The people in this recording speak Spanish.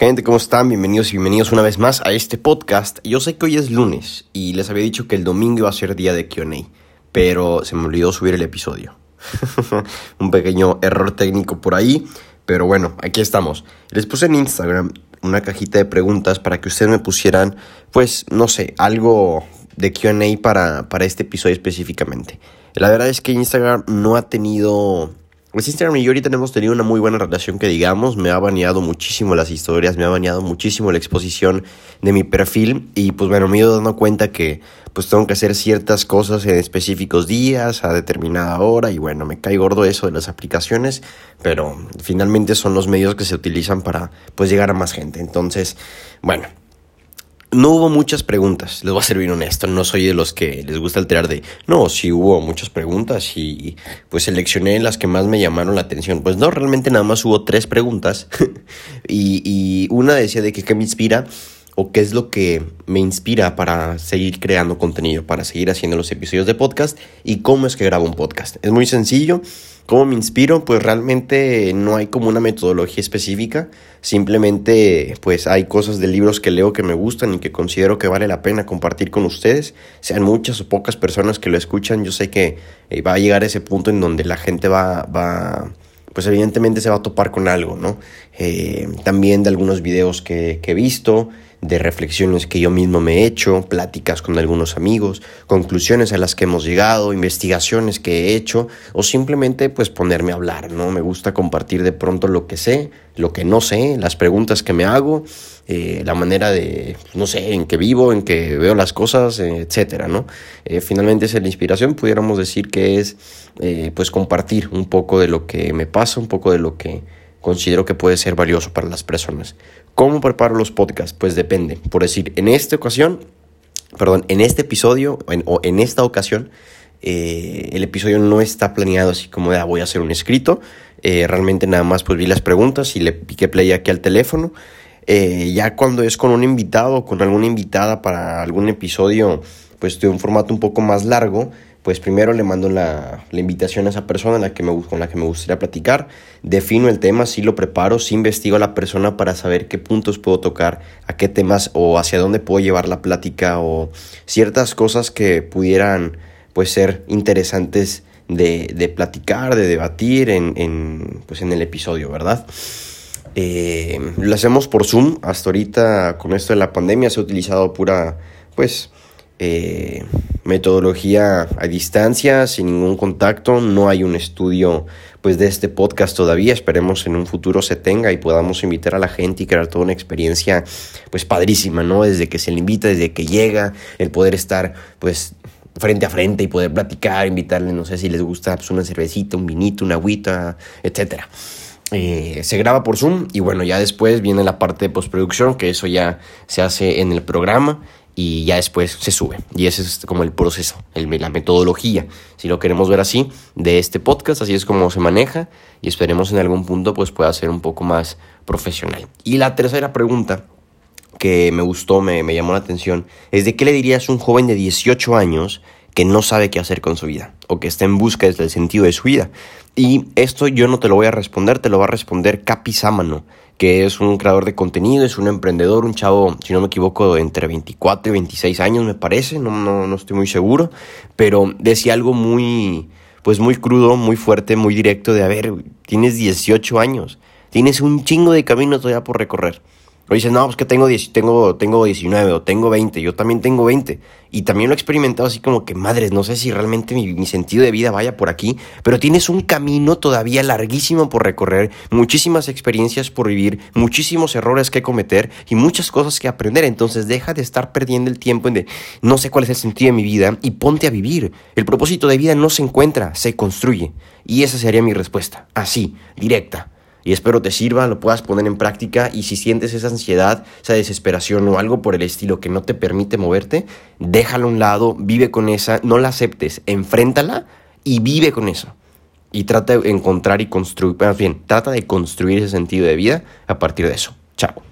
Gente, ¿cómo están? Bienvenidos y bienvenidos una vez más a este podcast. Yo sé que hoy es lunes y les había dicho que el domingo iba a ser día de QA, pero se me olvidó subir el episodio. Un pequeño error técnico por ahí, pero bueno, aquí estamos. Les puse en Instagram una cajita de preguntas para que ustedes me pusieran, pues, no sé, algo de QA para, para este episodio específicamente. La verdad es que Instagram no ha tenido pues Instagram y yo ahorita hemos tenido una muy buena relación que digamos, me ha baneado muchísimo las historias, me ha baneado muchísimo la exposición de mi perfil y pues bueno, me he ido dando cuenta que pues tengo que hacer ciertas cosas en específicos días, a determinada hora y bueno, me cae gordo eso de las aplicaciones, pero finalmente son los medios que se utilizan para pues llegar a más gente. Entonces, bueno, no hubo muchas preguntas, les voy a ser honesto, no soy de los que les gusta alterar de, no, sí hubo muchas preguntas y pues seleccioné las que más me llamaron la atención. Pues no, realmente nada más hubo tres preguntas y, y, una decía de que qué me inspira o qué es lo que me inspira para seguir creando contenido, para seguir haciendo los episodios de podcast y cómo es que grabo un podcast. Es muy sencillo. ¿Cómo me inspiro? Pues realmente no hay como una metodología específica, simplemente pues hay cosas de libros que leo que me gustan y que considero que vale la pena compartir con ustedes, sean muchas o pocas personas que lo escuchan, yo sé que eh, va a llegar ese punto en donde la gente va, va pues evidentemente se va a topar con algo, ¿no? Eh, también de algunos videos que, he visto, de reflexiones que yo mismo me he hecho, pláticas con algunos amigos, conclusiones a las que hemos llegado, investigaciones que he hecho o simplemente pues ponerme a hablar, ¿no? Me gusta compartir de pronto lo que sé, lo que no sé, las preguntas que me hago, eh, la manera de, no sé, en que vivo, en que veo las cosas, eh, etcétera, ¿no? Eh, finalmente es la inspiración, pudiéramos decir que es pues compartir un poco de lo que me pasa, un poco de lo que considero que puede ser valioso para las personas. ¿Cómo preparo los podcasts? Pues depende. Por decir, en esta ocasión, perdón, en este episodio o en esta ocasión, eh, el episodio no está planeado así como ah, voy a hacer un escrito. Eh, realmente nada más pues vi las preguntas y le piqué play aquí al teléfono. Eh, ya cuando es con un invitado o con alguna invitada para algún episodio, pues de un formato un poco más largo, pues primero le mando la, invitación a esa persona la con la que me gustaría platicar, defino el tema, sí lo preparo, sí investigo a la persona para saber qué puntos puedo tocar, a qué temas o hacia dónde puedo llevar la plática o ciertas cosas que pudieran pues ser interesantes de, platicar, de debatir en, pues, en el episodio, ¿verdad? Eh, lo hacemos por Zoom, hasta ahorita con esto de la pandemia se ha utilizado pura pues eh, metodología a distancia, sin ningún contacto. No hay un estudio pues de este podcast todavía. Esperemos en un futuro se tenga y podamos invitar a la gente y crear toda una experiencia pues padrísima, ¿no? Desde que se le invita, desde que llega, el poder estar pues frente a frente y poder platicar, invitarle, no sé si les gusta pues, una cervecita, un vinito, una agüita, etcétera. Eh, se graba por Zoom y bueno, ya después viene la parte de postproducción, que eso ya se hace en el programa y ya después se sube. Y ese es como el proceso, el, la metodología, si lo queremos ver así, de este podcast, así es como se maneja y esperemos en algún punto pues pueda ser un poco más profesional. Y la tercera pregunta que me gustó, me, me llamó la atención, es de qué le dirías a un joven de 18 años que no sabe qué hacer con su vida o que está en busca del sentido de su vida. Y esto yo no te lo voy a responder, te lo va a responder Capi Sámano, que es un creador de contenido, es un emprendedor, un chavo, si no me equivoco, entre 24 y 26 años me parece, no, no, no estoy muy seguro, pero decía algo muy, pues muy crudo, muy fuerte, muy directo de, a ver, tienes 18 años, tienes un chingo de camino todavía por recorrer. O dices, no, pues que tengo, tengo, tengo 19 o tengo 20, yo también tengo 20. Y también lo he experimentado así como que, madres, no sé si realmente mi, mi, sentido de vida vaya por aquí, pero tienes un camino todavía larguísimo por recorrer, muchísimas experiencias por vivir, muchísimos errores que cometer y muchas cosas que aprender. Entonces deja de estar perdiendo el tiempo en de, no sé cuál es el sentido de mi vida y ponte a vivir. El propósito de vida no se encuentra, se construye. Y esa sería mi respuesta, así, directa y espero te sirva, lo puedas poner en práctica y si sientes esa ansiedad, esa desesperación o algo por el estilo que no te permite moverte, déjalo a un lado, vive con esa, no la aceptes, enfréntala y vive con eso. Y trata de encontrar y construir, más bien, trata de construir ese sentido de vida a partir de eso. Chao.